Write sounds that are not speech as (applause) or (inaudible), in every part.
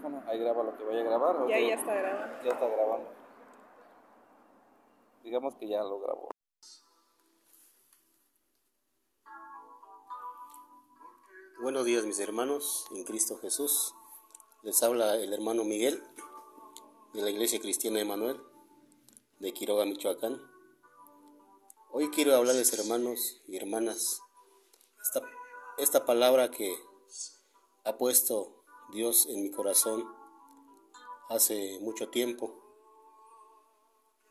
micrófono, ahí graba lo que vaya a grabar. ¿o Ya, está grabando. Ya está grabando. Digamos que ya lo grabó. Buenos días mis hermanos en Cristo Jesús. Les habla el hermano Miguel de la Iglesia Cristiana Emanuel de Quiroga, Michoacán. Hoy quiero hablarles hermanos y hermanas esta, esta palabra que ha puesto Dios en mi corazón hace mucho tiempo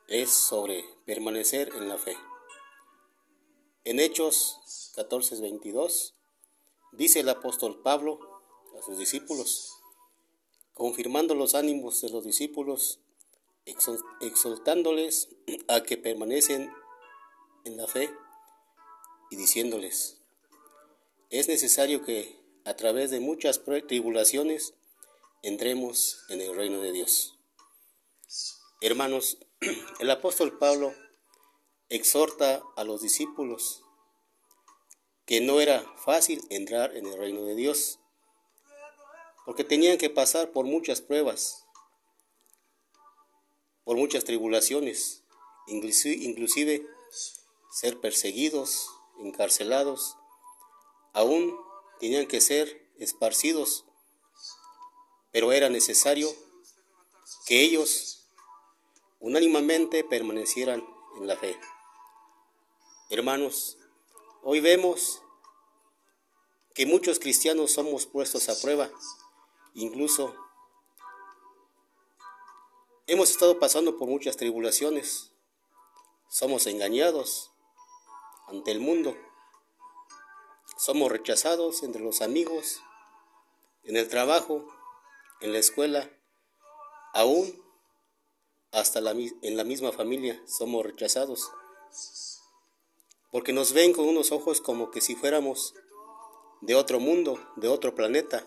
es sobre permanecer en la fe. En Hechos 14:22 dice el apóstol Pablo a sus discípulos, confirmando los ánimos de los discípulos, exhortándoles a que permanecen en la fe y diciéndoles, es necesario que a través de muchas tribulaciones entremos en el reino de Dios. Hermanos, (clears throat) el apóstol Pablo exhorta a los discípulos que no era fácil entrar en el reino de Dios, porque tenían que pasar por muchas pruebas, por muchas tribulaciones, inclusi- inclusive ser perseguidos, encarcelados, aún tenían que ser esparcidos, pero era necesario que ellos unánimemente permanecieran en la fe. Hermanos, hoy vemos que muchos cristianos somos puestos a prueba, incluso hemos estado pasando por muchas tribulaciones, somos engañados ante el mundo, somos rechazados entre los amigos, en el trabajo, en la escuela, aún hasta la en la misma familia somos rechazados, porque nos ven con unos ojos como que si fuéramos de otro mundo, de otro planeta,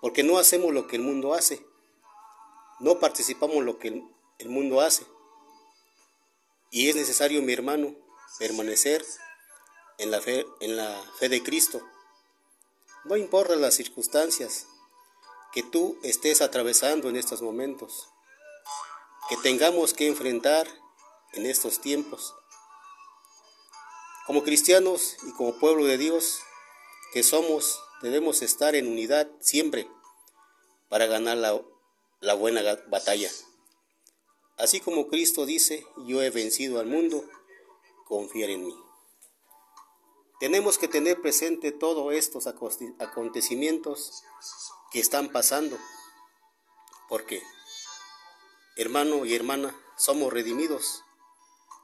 porque no hacemos lo que el mundo hace, no participamos lo que el mundo hace. Y es necesario, mi hermano, permanecer en la fe, en la fe de Cristo. No importa las circunstancias que tú estés atravesando en estos momentos, que tengamos que enfrentar en estos tiempos. Como cristianos y como pueblo de Dios que somos, debemos estar en unidad siempre para ganar la, la buena batalla. Así como Cristo dice, yo he vencido al mundo, confiar en mí. Tenemos que tener presente todos estos acontecimientos que están pasando, porque, hermano y hermana, somos redimidos,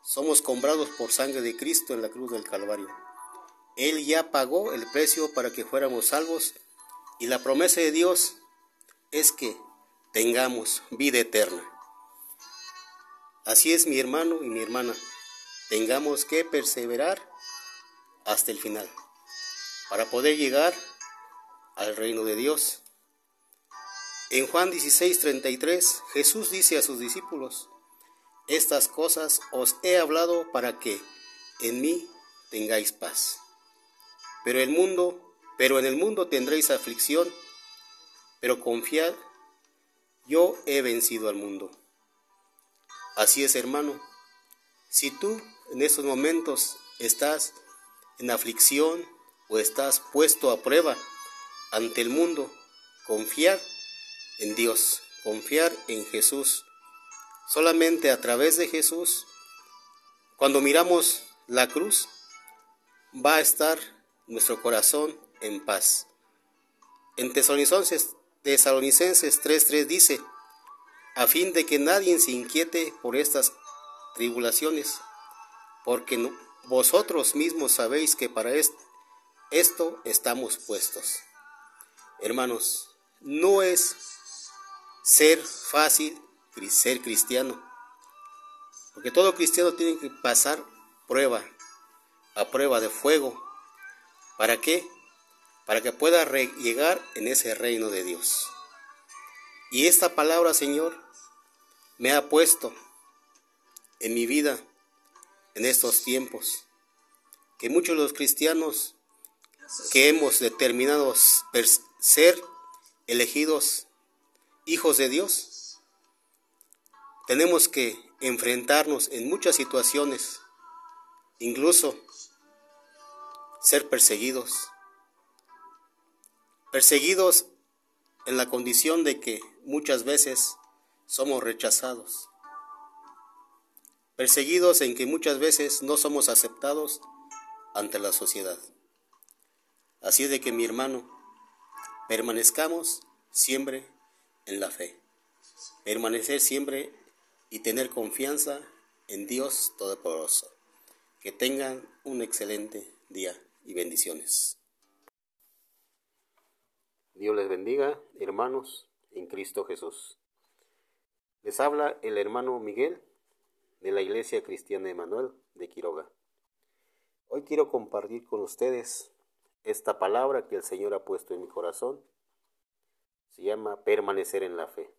somos comprados por sangre de Cristo en la cruz del Calvario. Él ya pagó el precio para que fuéramos salvos y la promesa de Dios es que tengamos vida eterna. Así es mi hermano y mi hermana, tengamos que perseverar hasta el final para poder llegar al reino de Dios. En Juan 16:33 Jesús dice a sus discípulos, estas cosas os he hablado para que en mí tengáis paz. Pero el mundo, pero en el mundo tendréis aflicción, pero confiad, yo he vencido al mundo. Así es, hermano. Si tú en estos momentos estás en aflicción o estás puesto a prueba ante el mundo, confiar en Dios, confiar en Jesús. Solamente a través de Jesús, cuando miramos la cruz, va a estar nuestro corazón en paz. En Tesalonicenses, Tesalonicenses 3:3 dice, a fin de que nadie se inquiete por estas tribulaciones, porque no- vosotros mismos sabéis que para est- esto estamos puestos. Hermanos, no es ser fácil ser cristiano, porque todo cristiano tiene que pasar prueba, a prueba de fuego. ¿Para qué? Para que pueda llegar en ese reino de Dios. Y esta palabra, Señor, me ha puesto en mi vida en estos tiempos, que muchos de los cristianos que hemos determinado ser elegidos, hijos de Dios, tenemos que enfrentarnos en muchas situaciones, incluso ser perseguidos. Perseguidos en la condición de que muchas veces somos rechazados. Perseguidos en que muchas veces no somos aceptados ante la sociedad. Así es de que mi hermano, permanezcamos siempre en la fe. Permanecer siempre y tener confianza en Dios Todopoderoso. Que tengan un excelente día y bendiciones. Dios les bendiga, hermanos, en Cristo Jesús. Les habla el hermano Miguel de la Iglesia Cristiana Emanuel de Quiroga. Hoy quiero compartir con ustedes esta palabra que el Señor ha puesto en mi corazón. Se llama permanecer en la fe.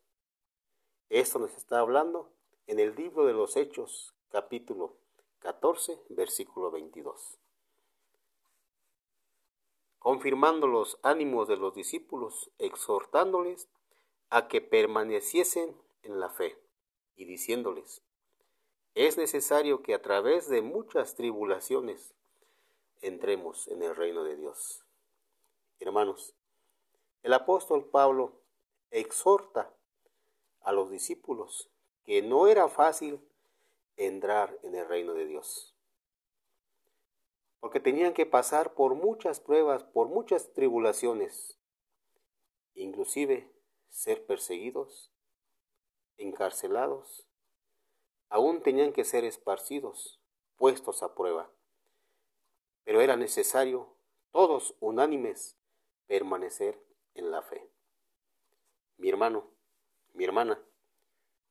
Esto nos está hablando en el libro de los Hechos, capítulo 14, versículo 22 confirmando los ánimos de los discípulos, exhortándoles a que permaneciesen en la fe y diciéndoles, es necesario que a través de muchas tribulaciones entremos en el reino de Dios. Hermanos, el apóstol Pablo exhorta a los discípulos que no era fácil entrar en el reino de Dios porque tenían que pasar por muchas pruebas, por muchas tribulaciones, inclusive ser perseguidos, encarcelados, aún tenían que ser esparcidos, puestos a prueba. Pero era necesario, todos unánimes, permanecer en la fe. Mi hermano, mi hermana,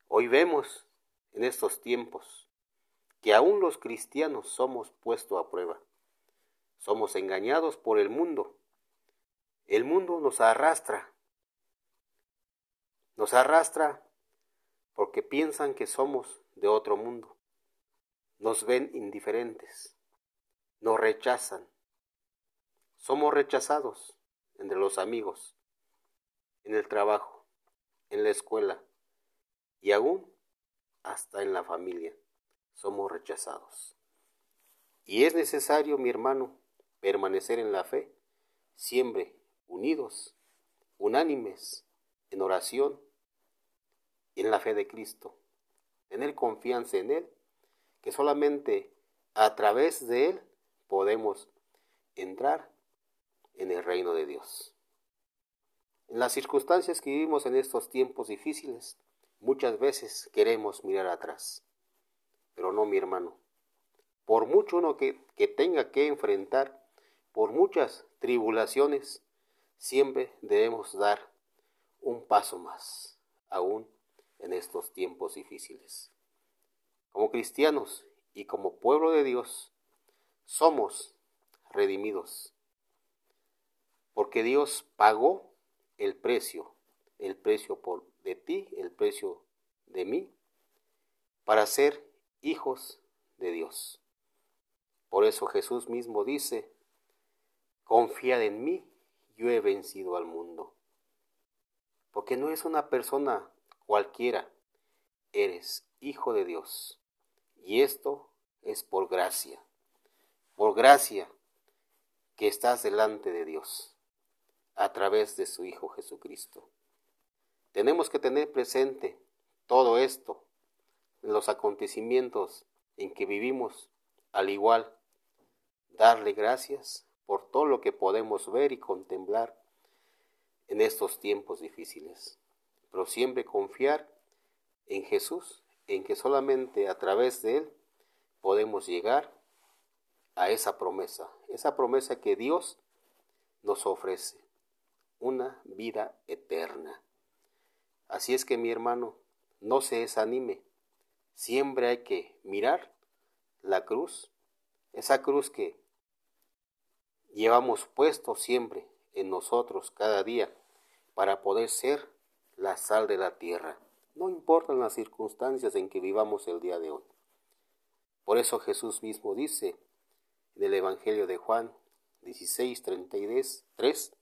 hoy vemos en estos tiempos que aún los cristianos somos puestos a prueba. Somos engañados por el mundo. El mundo nos arrastra. Nos arrastra porque piensan que somos de otro mundo. Nos ven indiferentes. Nos rechazan. Somos rechazados entre los amigos, en el trabajo, en la escuela y aún hasta en la familia. Somos rechazados. Y es necesario, mi hermano, permanecer en la fe, siempre unidos, unánimes, en oración, en la fe de Cristo, tener confianza en Él, que solamente a través de Él podemos entrar en el reino de Dios. En las circunstancias que vivimos en estos tiempos difíciles, muchas veces queremos mirar atrás, pero no mi hermano. Por mucho uno que, que tenga que enfrentar por muchas tribulaciones, siempre debemos dar un paso más, aún en estos tiempos difíciles. Como cristianos y como pueblo de Dios, somos redimidos, porque Dios pagó el precio, el precio por de ti, el precio de mí, para ser hijos de Dios. Por eso Jesús mismo dice, Confiad en mí, yo he vencido al mundo. Porque no es una persona cualquiera, eres hijo de Dios. Y esto es por gracia, por gracia que estás delante de Dios a través de su Hijo Jesucristo. Tenemos que tener presente todo esto los acontecimientos en que vivimos, al igual darle gracias por todo lo que podemos ver y contemplar en estos tiempos difíciles. Pero siempre confiar en Jesús, en que solamente a través de Él podemos llegar a esa promesa, esa promesa que Dios nos ofrece, una vida eterna. Así es que mi hermano, no se desanime, siempre hay que mirar la cruz, esa cruz que llevamos puesto siempre en nosotros cada día para poder ser la sal de la tierra, no importan las circunstancias en que vivamos el día de hoy. Por eso Jesús mismo dice en el Evangelio de Juan 16, 33,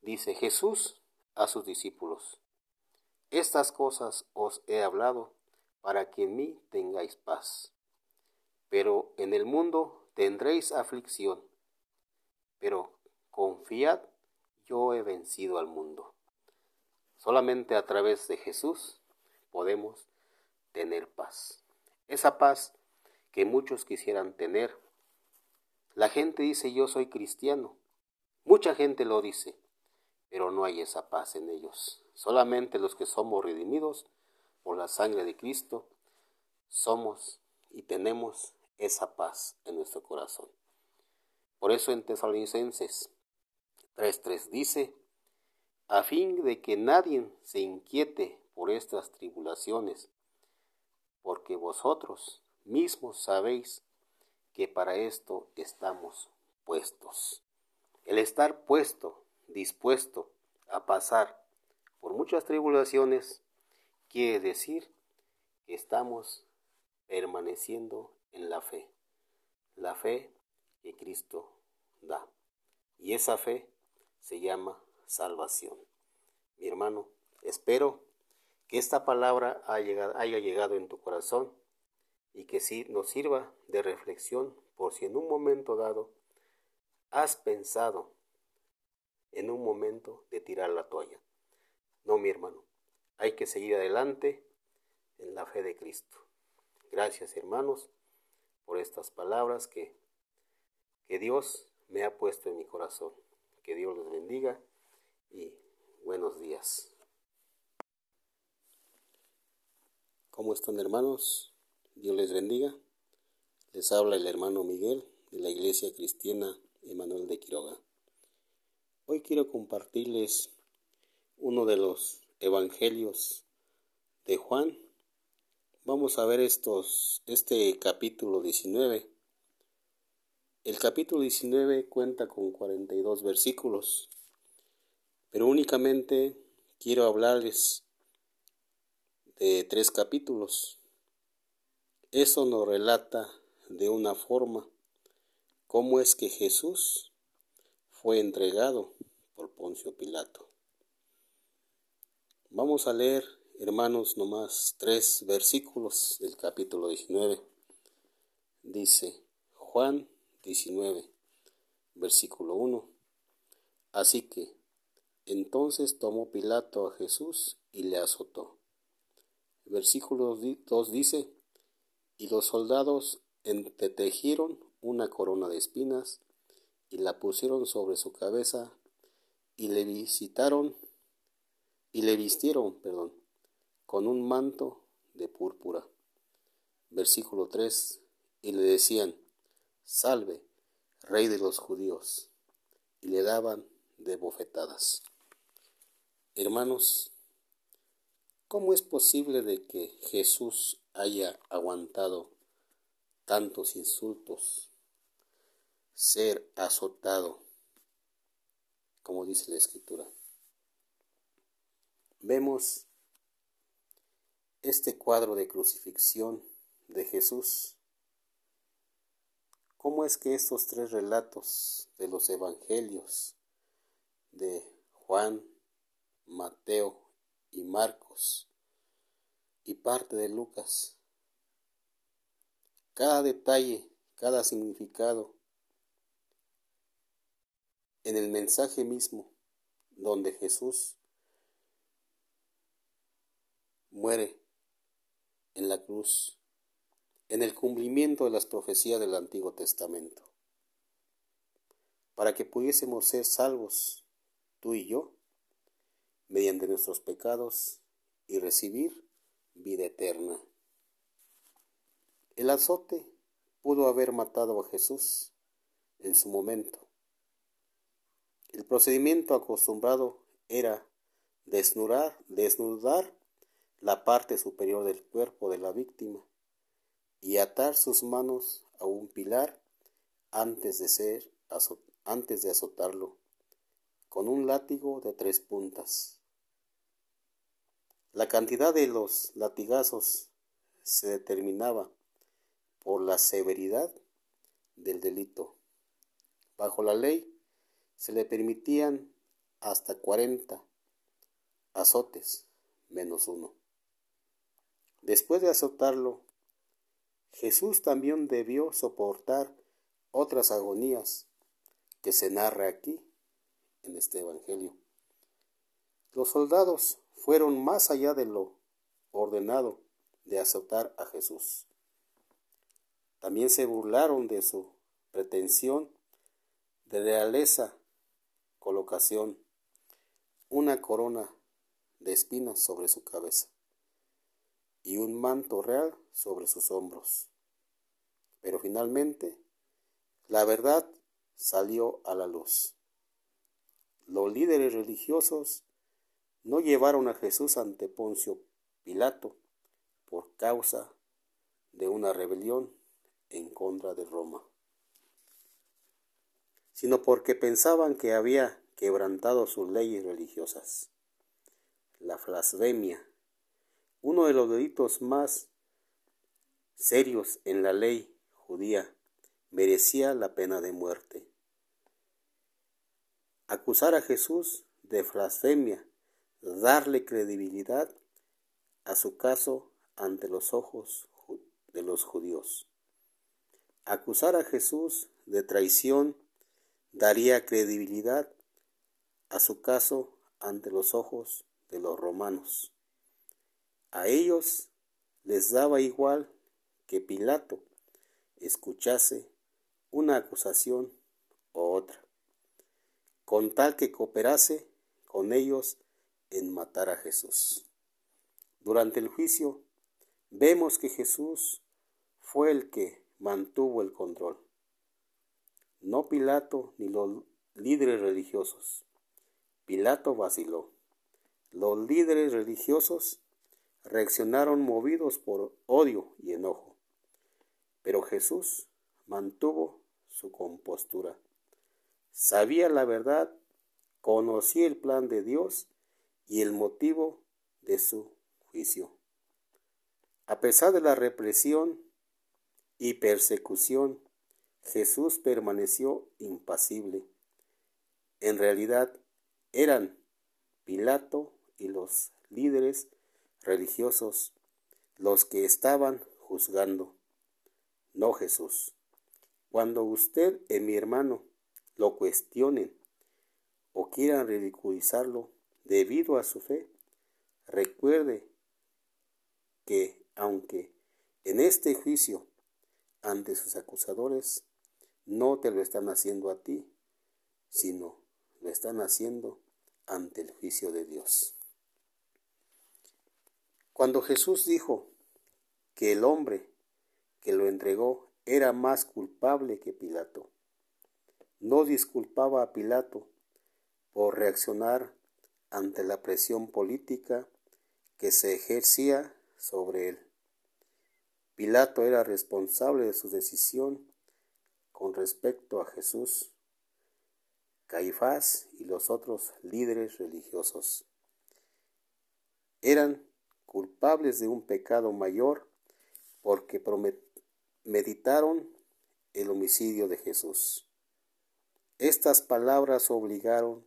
Dice Jesús a sus discípulos, Estas cosas os he hablado para que en mí tengáis paz. Pero en el mundo tendréis aflicción, pero confiad, yo he vencido al mundo. Solamente a través de Jesús podemos tener paz. Esa paz que muchos quisieran tener. La gente dice yo soy cristiano. Mucha gente lo dice, pero no hay esa paz en ellos. Solamente los que somos redimidos por la sangre de Cristo somos y tenemos esa paz en nuestro corazón. Por eso en Tesalonicenses 3.3 dice, a fin de que nadie se inquiete por estas tribulaciones, porque vosotros mismos sabéis que para esto estamos puestos. El estar puesto, dispuesto a pasar por muchas tribulaciones, quiere decir que estamos permaneciendo en la fe, la fe que Cristo da. Y esa fe se llama salvación. Mi hermano, espero que esta palabra haya llegado en tu corazón y que sí nos sirva de reflexión por si en un momento dado has pensado en un momento de tirar la toalla. No, mi hermano, hay que seguir adelante en la fe de Cristo. Gracias, hermanos, por estas palabras que, que Dios me ha puesto en mi corazón. Que Dios los bendiga buenos días. ¿Cómo están hermanos? Dios les bendiga. Les habla el hermano Miguel de la Iglesia Cristiana Emanuel de Quiroga. Hoy quiero compartirles uno de los evangelios de Juan. Vamos a ver estos este capítulo 19. El capítulo 19 cuenta con 42 versículos, pero únicamente quiero hablarles de tres capítulos. Eso nos relata de una forma cómo es que Jesús fue entregado por Poncio Pilato. Vamos a leer, hermanos, nomás tres versículos del capítulo 19. Dice Juan 19, versículo 1. Así que entonces tomó Pilato a Jesús y le azotó. versículo 2 dice, y los soldados entretejieron una corona de espinas y la pusieron sobre su cabeza y le visitaron y le vistieron, perdón, con un manto de púrpura. Versículo 3. Y le decían, Salve, Rey de los judíos, y le daban de bofetadas. Hermanos, ¿cómo es posible de que Jesús haya aguantado tantos insultos, ser azotado, como dice la escritura. Vemos este cuadro de crucifixión de Jesús. ¿Cómo es que estos tres relatos de los evangelios de Juan, Mateo y Marcos y parte de Lucas. Cada detalle, cada significado en el mensaje mismo donde Jesús muere en la cruz, en el cumplimiento de las profecías del Antiguo Testamento, para que pudiésemos ser salvos, tú y yo, mediante nuestros pecados y recibir vida eterna. El azote pudo haber matado a Jesús en su momento. El procedimiento acostumbrado era desnudar, desnudar la parte superior del cuerpo de la víctima y atar sus manos a un pilar antes de ser antes de azotarlo con un látigo de tres puntas. La cantidad de los latigazos se determinaba por la severidad del delito. Bajo la ley se le permitían hasta cuarenta azotes menos uno. Después de azotarlo, Jesús también debió soportar otras agonías que se narra aquí en este Evangelio. Los soldados fueron más allá de lo ordenado de azotar a Jesús. También se burlaron de su pretensión de realeza, colocación, una corona de espinas sobre su cabeza y un manto real sobre sus hombros. Pero finalmente, la verdad salió a la luz. Los líderes religiosos no llevaron a Jesús ante Poncio Pilato por causa de una rebelión en contra de Roma, sino porque pensaban que había quebrantado sus leyes religiosas. La blasfemia, uno de los delitos más serios en la ley judía, merecía la pena de muerte. Acusar a Jesús de blasfemia darle credibilidad a su caso ante los ojos de los judíos. Acusar a Jesús de traición daría credibilidad a su caso ante los ojos de los romanos. A ellos les daba igual que Pilato escuchase una acusación o otra, con tal que cooperase con ellos en matar a Jesús. Durante el juicio vemos que Jesús fue el que mantuvo el control, no Pilato ni los líderes religiosos. Pilato vaciló. Los líderes religiosos reaccionaron movidos por odio y enojo, pero Jesús mantuvo su compostura. Sabía la verdad, conocía el plan de Dios y el motivo de su juicio. A pesar de la represión y persecución, Jesús permaneció impasible. En realidad eran Pilato y los líderes religiosos los que estaban juzgando, no Jesús. Cuando usted y mi hermano lo cuestionen o quieran ridiculizarlo, debido a su fe. Recuerde que aunque en este juicio ante sus acusadores no te lo están haciendo a ti, sino lo están haciendo ante el juicio de Dios. Cuando Jesús dijo que el hombre que lo entregó era más culpable que Pilato, no disculpaba a Pilato por reaccionar ante la presión política que se ejercía sobre él. Pilato era responsable de su decisión con respecto a Jesús, Caifás y los otros líderes religiosos. Eran culpables de un pecado mayor porque meditaron el homicidio de Jesús. Estas palabras obligaron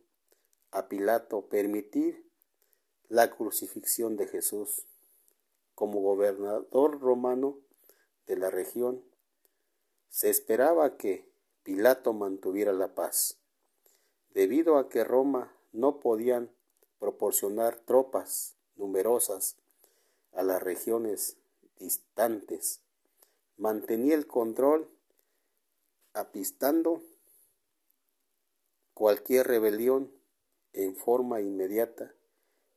a Pilato permitir la crucifixión de Jesús. Como gobernador romano de la región, se esperaba que Pilato mantuviera la paz, debido a que Roma no podían proporcionar tropas numerosas a las regiones distantes. Mantenía el control apistando cualquier rebelión en forma inmediata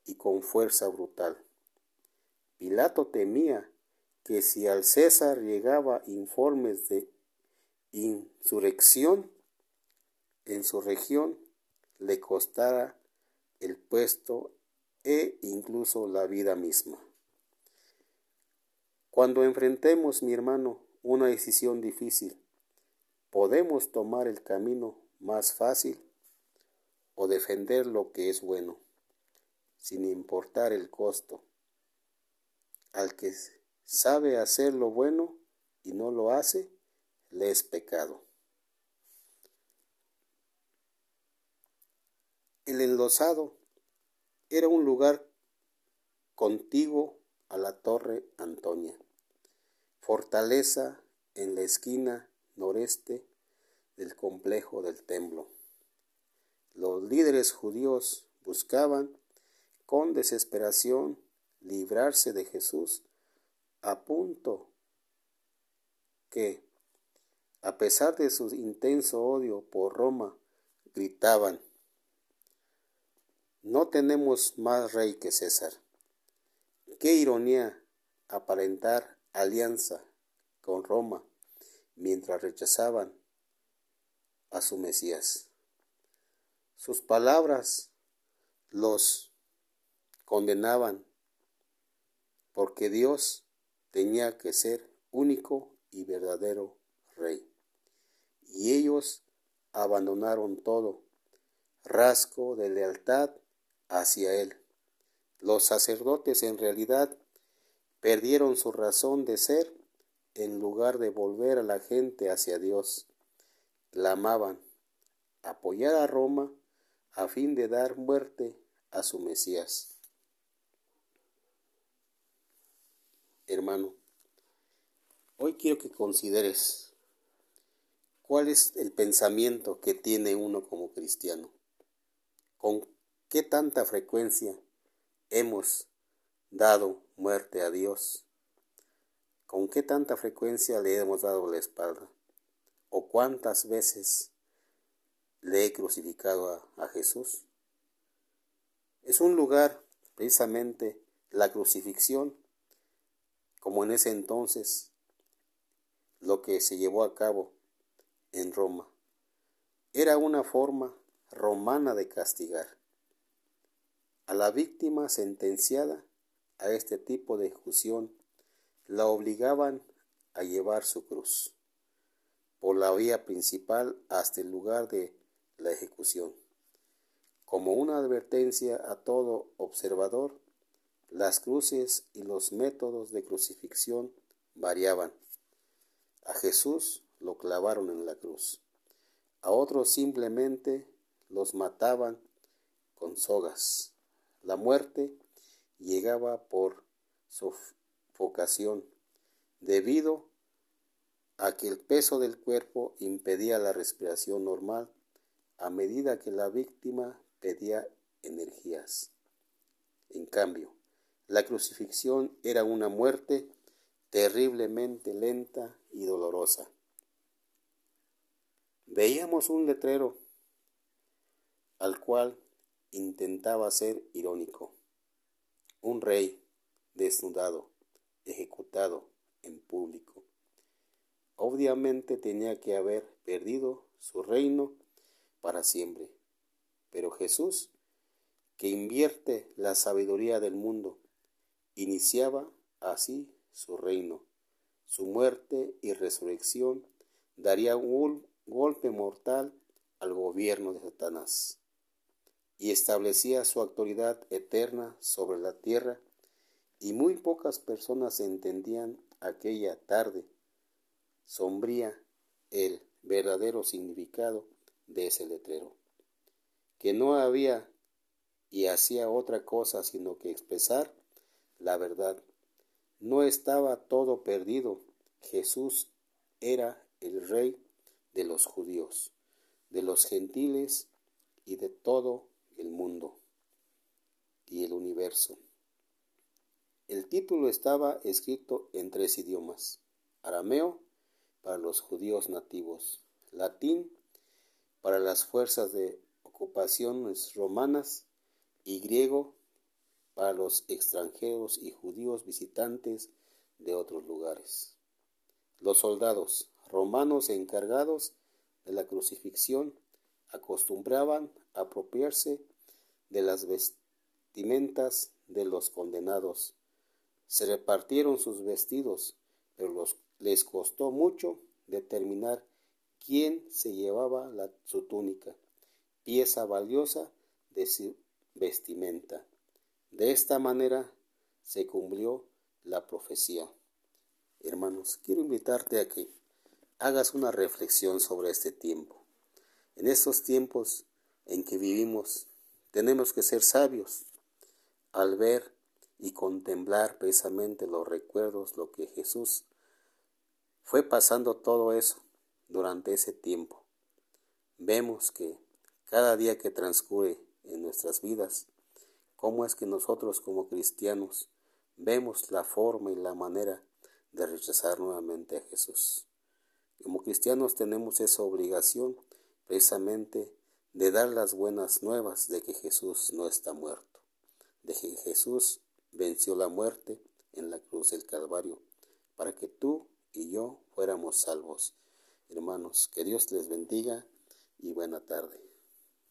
y con fuerza brutal. Pilato temía que si al César llegaba informes de insurrección en su región, le costara el puesto e incluso la vida misma. Cuando enfrentemos, mi hermano, una decisión difícil, podemos tomar el camino más fácil o defender lo que es bueno, sin importar el costo. Al que sabe hacer lo bueno y no lo hace, le es pecado. El enlosado era un lugar contiguo a la Torre Antonia, fortaleza en la esquina noreste del complejo del templo. Los líderes judíos buscaban con desesperación librarse de Jesús a punto que, a pesar de su intenso odio por Roma, gritaban, no tenemos más rey que César. Qué ironía aparentar alianza con Roma mientras rechazaban a su Mesías. Sus palabras los condenaban porque Dios tenía que ser único y verdadero rey. Y ellos abandonaron todo, rasgo de lealtad hacia él. Los sacerdotes en realidad perdieron su razón de ser en lugar de volver a la gente hacia Dios. Clamaban apoyar a Roma a fin de dar muerte a su Mesías. Hermano, hoy quiero que consideres cuál es el pensamiento que tiene uno como cristiano. ¿Con qué tanta frecuencia hemos dado muerte a Dios? ¿Con qué tanta frecuencia le hemos dado la espalda? ¿O cuántas veces le he crucificado a, a Jesús? Es un lugar, precisamente, la crucifixión, como en ese entonces lo que se llevó a cabo en Roma. Era una forma romana de castigar a la víctima sentenciada a este tipo de ejecución la obligaban a llevar su cruz por la vía principal hasta el lugar de la ejecución. Como una advertencia a todo observador, las cruces y los métodos de crucifixión variaban. A Jesús lo clavaron en la cruz. A otros simplemente los mataban con sogas. La muerte llegaba por sofocación, debido a que el peso del cuerpo impedía la respiración normal a medida que la víctima pedía energías. En cambio, la crucifixión era una muerte terriblemente lenta y dolorosa. Veíamos un letrero al cual intentaba ser irónico. Un rey desnudado, ejecutado en público. Obviamente tenía que haber perdido su reino para siempre. Pero Jesús, que invierte la sabiduría del mundo, iniciaba así su reino. Su muerte y resurrección daría un golpe mortal al gobierno de Satanás y establecía su autoridad eterna sobre la tierra y muy pocas personas entendían aquella tarde sombría el verdadero significado de ese letrero, que no había y hacía otra cosa sino que expresar la verdad. No estaba todo perdido. Jesús era el rey de los judíos, de los gentiles y de todo el mundo y el universo. El título estaba escrito en tres idiomas, arameo para los judíos nativos, latín para las fuerzas de ocupaciones romanas y griego para los extranjeros y judíos visitantes de otros lugares. Los soldados romanos encargados de la crucifixión acostumbraban apropiarse de las vestimentas de los condenados. Se repartieron sus vestidos, pero les costó mucho determinar quién se llevaba su túnica, pieza valiosa de su vestimenta. De esta manera se cumplió la profecía. Hermanos, quiero invitarte a que hagas una reflexión sobre este tiempo. En estos tiempos en que vivimos tenemos que ser sabios al ver y contemplar precisamente los recuerdos, lo que Jesús fue pasando todo eso durante ese tiempo. Vemos que cada día que transcurre en nuestras vidas, cómo es que nosotros como cristianos vemos la forma y la manera de rechazar nuevamente a Jesús. Como cristianos tenemos esa obligación precisamente de dar las buenas nuevas de que Jesús no está muerto, de que Jesús venció la muerte en la cruz del Calvario, para que tú y yo fuéramos salvos. Hermanos, que Dios les bendiga y buena tarde.